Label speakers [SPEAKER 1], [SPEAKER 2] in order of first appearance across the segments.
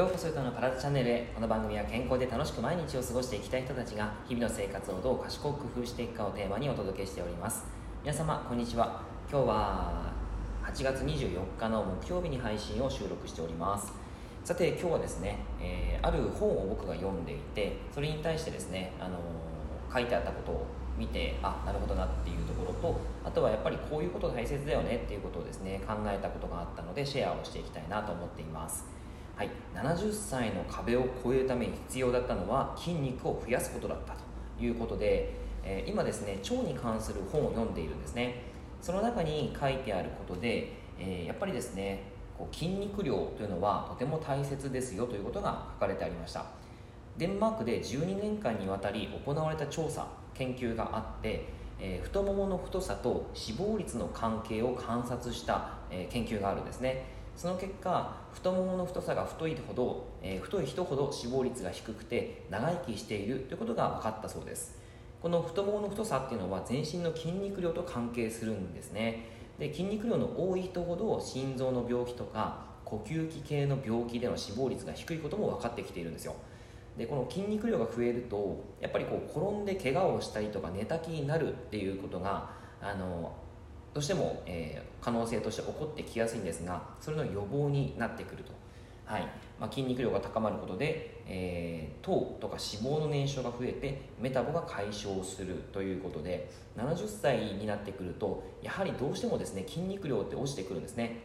[SPEAKER 1] ようこそゆとの体チャンネルへ。この番組は健康で楽しく毎日を過ごしていきたい人たちが日々の生活をどう賢く工夫していくかをテーマにお届けしております。皆様こんにちは。今日は8月24日の木曜日に配信を収録しております。さて今日はですね、えー、ある本を僕が読んでいてそれに対してですね、あのー、書いてあったことを見てあなるほどなっていうところとあとはやっぱりこういうこと大切だよねっていうことをですね考えたことがあったのでシェアをしていきたいなと思っています。はい、70歳の壁を越えるために必要だったのは筋肉を増やすことだったということで、えー、今ですね腸に関する本を読んでいるんですね。その中に書いてあることで、えー、やっぱりですねこう筋肉量というのはとても大切ですよということが書かれてありました。デンマークで12年間にわたり行われた調査研究があって、えー、太ももの太さと死亡率の関係を観察した、えー、研究があるんですね。その結果太ももの太さが太いほど、えー、太い人ほど死亡率が低くて長生きしているということが分かったそうです。この太ももの太さっていうのは全身の筋肉量と関係するんですね。で筋肉量の多い人ほど心臓の病気とか呼吸器系の病気での死亡率が低いことも分かってきているんですよ。でこの筋肉量が増えるとやっぱりこう転んで怪我をしたりとか寝たきになるっていうことがあのどうしても、えー、可能性として起こってきやすいんですがそれの予防になってくると、はい。まあ、筋肉量が高まることで、えー、糖とか脂肪の燃焼が増えてメタボが解消するということで70歳になってくるとやはりどうしてもですね筋肉量って落ちてくるんですね。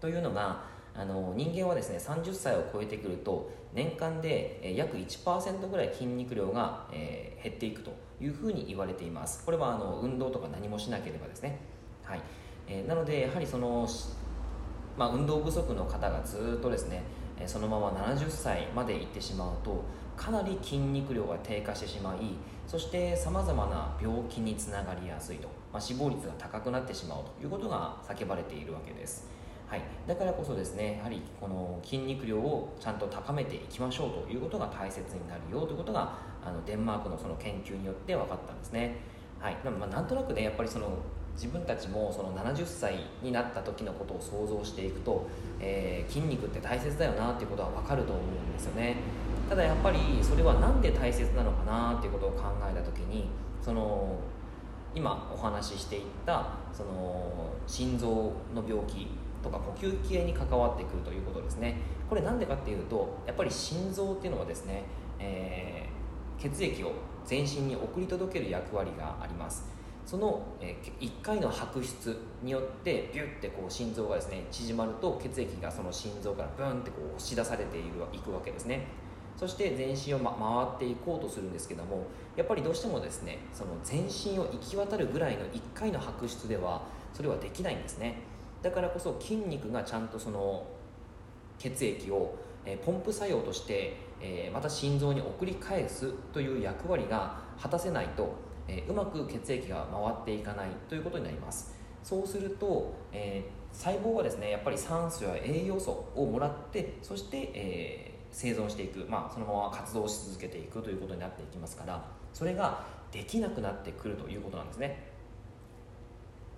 [SPEAKER 1] というのがあの人間はですね30歳を超えてくると年間で、約1%ぐらい筋肉量が、えー、減っていくというふうに言われています。これはあの運動とか何もしなければですね。はい。えー、なのでやはりその、まあ、運動不足の方がずっとですねそのまま70歳までいってしまうとかなり筋肉量が低下してしまいそしてさまざまな病気につながりやすいと、まあ、死亡率が高くなってしまうということが叫ばれているわけです、はい、だからこそですねやはりこの筋肉量をちゃんと高めていきましょうということが大切になるよということがあのデンマークのその研究によって分かったんですね、はい。まあ、なんとなくねやっぱりその自分たちもその70歳になった時のことを想像していくと、えー、筋肉って大切だよなっていうことは分かると思うんですよね。ただやっぱりそれは何で大切なのかなっていうことを考えた時にその今お話ししていったその心臓の病気とか呼吸器系に関わってくるということですね。これなんでかっていうとやっぱり心臓っていうのはですね、えー、血液を全身に送り届ける役割があります。その、え1回の拍出によってビュッてこう心臓がですね縮まると血液がその心臓からブンってこう押し出されているいくわけですね。そして全身を、ま、回っていこうとするんですけどもやっぱりどうしてもですねその全身を行き渡るぐらいの1回の拍出ではそれはできないんですね。だからこそ筋肉がちゃんとその血液を、えポンプ作用として、えまた心臓に送り返すという役割が果たせないとえ、うまく血液が回っていかないということになります。そうすると、えー、細胞はですねやっぱり酸素や栄養素をもらってそして、えー、生存していく、まあ、そのまま活動し続けていくということになっていきますからそれができなくなってくるということなんですね。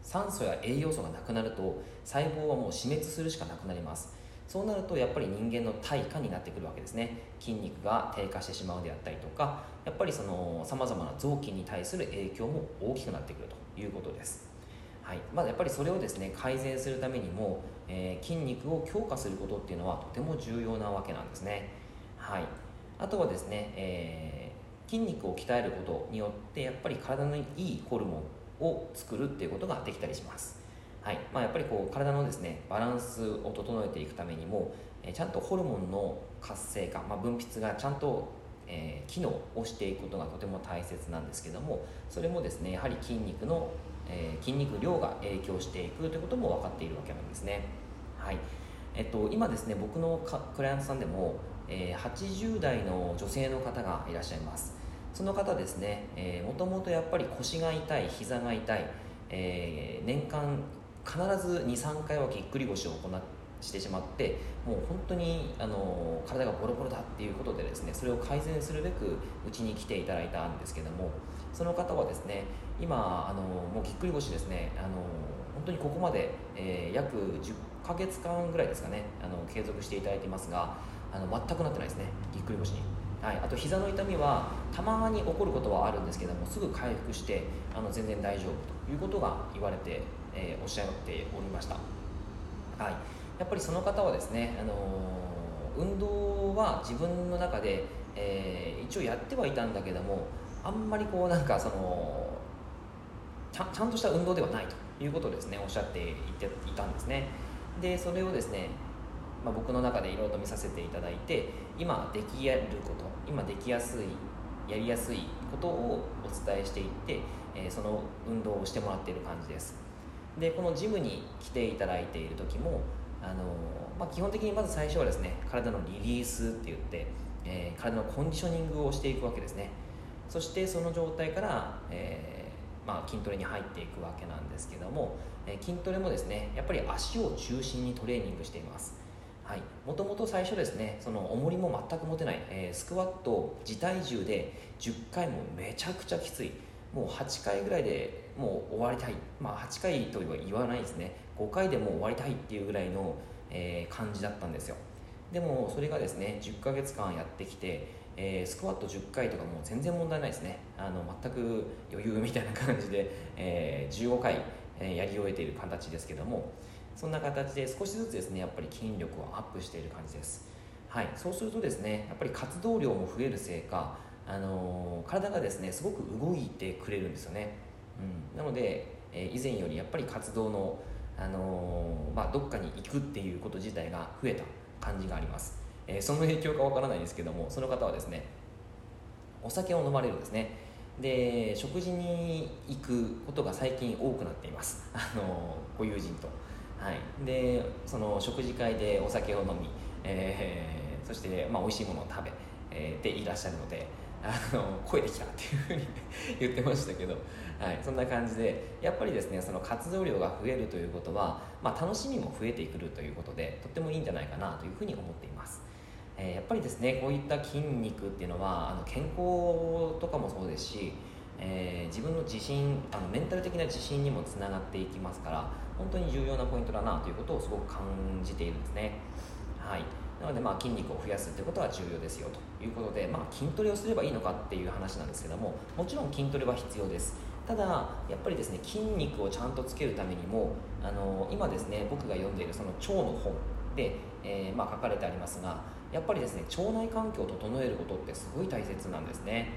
[SPEAKER 1] 酸素や栄養素がなくなると細胞はもう死滅するしかなくなります。そうなるとやっぱり人間の対価になってくるわけですね。筋肉が低下してしまうであったりとかやっぱりそのさまざまな臓器に対する影響も大きくなってくるということです。はい。まあ、やっぱりそれをですね改善するためにも、えー、筋肉を強化することっていうのはとても重要なわけなんですね。はい。あとはですね、えー、筋肉を鍛えることによってやっぱり体のいいホルモンを作るっていうことができたりします。はい。まあ、やっぱりこう体のですねバランスを整えていくためにも、えちゃんとホルモンの活性化、まあ、分泌がちゃんと、えー、機能をしていくことがとても大切なんですけどもそれもですねやはり筋肉の、えー、筋肉量が影響していくということも分かっているわけなんですね。はい。えっと、今ですね僕のクライアントさんでも、えー、80代の女性の方がいらっしゃいます。その方ですね、えもともとやっぱり腰が痛い膝が痛い、えー、年間必ず23回はぎっくり腰を行してしまってもう本当にあの体がボロボロだっていうことでですねそれを改善するべくうちに来ていただいたんですけどもその方はですね今あのもうぎっくり腰ですねあの本当にここまで、えー、約10ヶ月間ぐらいですかねあの継続していただいていますがあの全くなってないですねぎっくり腰に、はい、あと膝の痛みはたまに起こることはあるんですけどもすぐ回復してあの全然大丈夫ということが言われて、えー、おっしゃっておりました、はい、やっぱりその方はですね、あのー、運動は自分の中で、えー、一応やってはいたんだけどもあんまりこうなんかそのちゃんとした運動ではないということをですねおっしゃっていていたんですね。でそれをですね、まあ、僕の中でいろいろと見させていただいて今できること今できやすいやりやすいことをお伝えしていって、えー、その運動をしてもらっている感じです。でこのジムに来ていただいている時もあのまあ、基本的にまず最初はですね体のリリースって言って、えー、体のコンディショニングをしていくわけですね。そしてその状態から、えー、まあ、筋トレに入っていくわけなんですけども、え、筋トレもですねやっぱり足を中心にトレーニングしています。もともと最初ですねその重りも全く持てない、えー、スクワット自体重で10回もめちゃくちゃきつい。もう8回ぐらいでもう終わりたい。まあ8回とは言わないですね。5回でもう終わりたいっていうぐらいの、えー、感じだったんですよ。でもそれがですね10ヶ月間やってきて、えー、スクワット10回とかもう全然問題ないですね。あの全く余裕みたいな感じで、えー、15回、えやり終えている形ですけども。そんな形で少しずつですねやっぱり筋力をアップしている感じです。はい。そうするとですねやっぱり活動量も増えるせいかあの体がですねすごく動いてくれるんですよね、うん、なので、えー、以前よりやっぱり活動の、あのー、まあ、どっかに行くっていうこと自体が増えた感じがあります、え、その影響かわからないですけどもその方はですねお酒を飲まれるんですね。で食事に行くことが最近多くなっています。あのご友人と。はい。でその食事会でお酒を飲み、えー、そして、まあ、美味しいものを食べ、えー、でいらっしゃるのであの声できたっていうふうに 言ってましたけど、はい、そんな感じでやっぱりですねその活動量が増えるということは、まあ、楽しみも増えてくるということでとってもいいんじゃないかなというふうに思っています、え、やっぱりですねこういった筋肉っていうのはあの健康とかもそうですし、自分の自信あのメンタル的な自信にもつながっていきますから本当に重要なポイントだなということをすごく感じているんですね。はい。なのでまあ筋肉を増やすってことは重要ですよということで、まあ、筋トレをすればいいのかっていう話なんですけどももちろん筋トレは必要です。ただやっぱりですね筋肉をちゃんとつけるためにもあの今ですね僕が読んでいるその腸の本で、えー、まあ、書かれてありますがやっぱりですね腸内環境を整えることってすごい大切なんですね、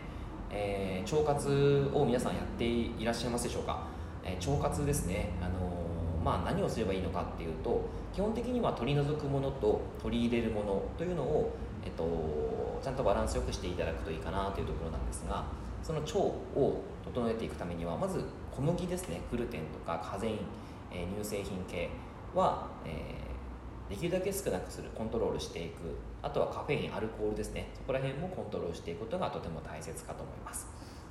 [SPEAKER 1] えー、腸活を皆さんやっていらっしゃいますでしょうか、えー、腸活ですね。あのまあ、何をすればいいのかっていうと基本的には取り除くものと取り入れるものというのを、えっと、ちゃんとバランスよくしていただくといいかなというところなんですがその腸を整えていくためにはまず小麦ですね。グルテンとかカゼイン、え、乳製品系は、えー、できるだけ少なくするコントロールしていく。あとはカフェインアルコールですね。そこら辺もコントロールしていくことがとても大切かと思います。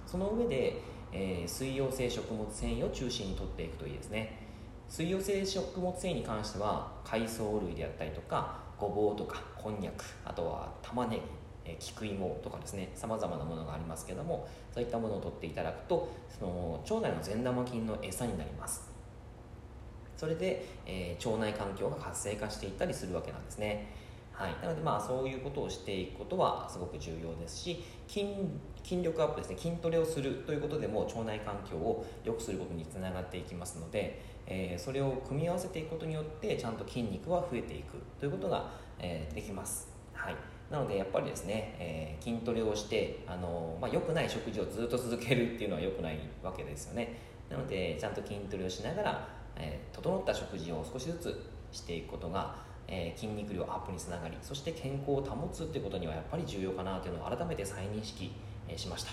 [SPEAKER 1] その上で、えー、水溶性食物繊維を中心にとっていくといいですね。水溶性食物繊維に関しては海藻類であったりとかごぼうとかこんにゃくあとは玉ねぎ菊芋とかですね。さまざまなものがありますけどもそういったものを取っていただくとその腸内の善玉菌の餌になります。それで、えー、腸内環境が活性化していったりするわけなんですね。はい、なのでまあそういうことをしていくことはすごく重要ですし筋筋力アップですね。筋トレをするということでも腸内環境を良くすることにつながっていきますので、えー、それを組み合わせていくことによってちゃんと筋肉は増えていくということが、えー、できます、はい、なのでやっぱりですね、えー、筋トレをしてあの、まあ、良くない食事をずっと続けるっていうのは良くないわけですよね。なのでちゃんと筋トレをしながら、え整った食事を少しずつしていくことがえー、筋肉量アップにつながりそして健康を保つっていうことにはやっぱり重要かなというのを改めて再認識、えー、しました。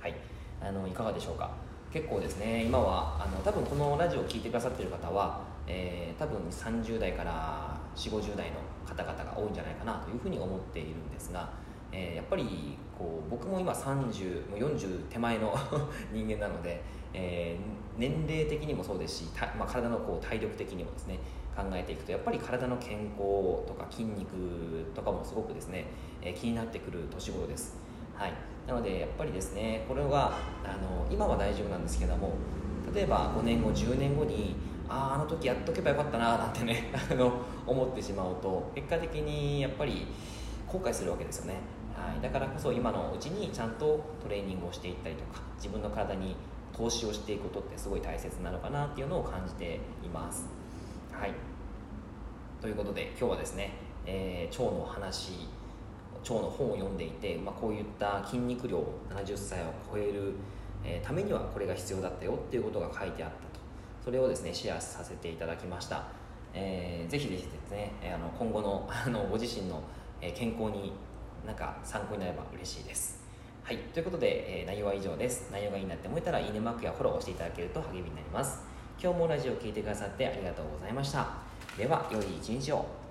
[SPEAKER 1] はい。あのいかがでしょうか？結構ですね今はあの多分このラジオを聴いてくださってる方は、えー、多分30代から4050代の方々が多いんじゃないかなというふうに思っているんですが、えー、やっぱりこう僕も今30もう40手前の 人間なので、えー、年齢的にもそうですし、まあ、体のこう体力的にもですね考えていくとやっぱり体の健康とか筋肉とかもすごくですね、えー、気になってくる年頃です、はい、なのでやっぱりですねこれはあの今は大丈夫なんですけども例えば5年後10年後にあああの時やっとけばよかったななんてね あの思ってしまうと結果的にやっぱり後悔するわけですよね、はい、だからこそ今のうちにちゃんとトレーニングをしていったりとか自分の体に投資をしていくことってすごい大切なのかなっていうのを感じています。はい。ということで今日はですね、えー、腸の話腸の本を読んでいて、まあ、こういった筋肉量70歳を超える、えー、ためにはこれが必要だったよっていうことが書いてあったと。それをですねシェアさせていただきました、えー、ぜひぜひですね、えあの今後のあのご自身の健康になんか参考になれば嬉しいです。はいということで、えー、内容は以上です。内容がいいなって思えたらいいねマークやフォローをしていただけると励みになります。今日もラジオを聴いてくださってありがとうございました。では良い一日を。